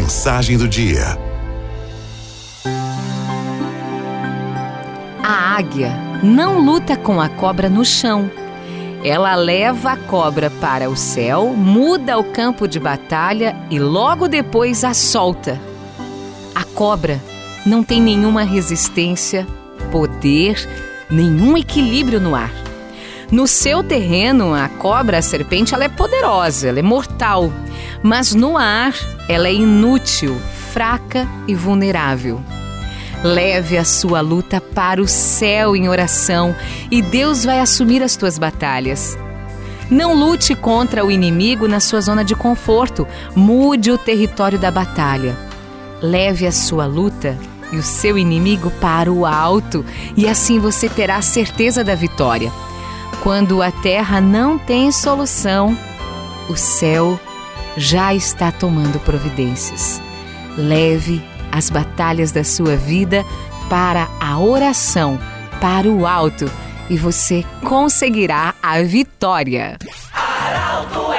mensagem do dia. A águia não luta com a cobra no chão. Ela leva a cobra para o céu, muda o campo de batalha e logo depois a solta. A cobra não tem nenhuma resistência, poder, nenhum equilíbrio no ar. No seu terreno, a cobra, a serpente, ela é poderosa, ela é mortal. Mas no ar, ela é inútil, fraca e vulnerável. Leve a sua luta para o céu em oração e Deus vai assumir as tuas batalhas. Não lute contra o inimigo na sua zona de conforto, mude o território da batalha. Leve a sua luta e o seu inimigo para o alto, e assim você terá a certeza da vitória. Quando a terra não tem solução, o céu já está tomando providências. Leve as batalhas da sua vida para a oração, para o alto, e você conseguirá a vitória. Arauto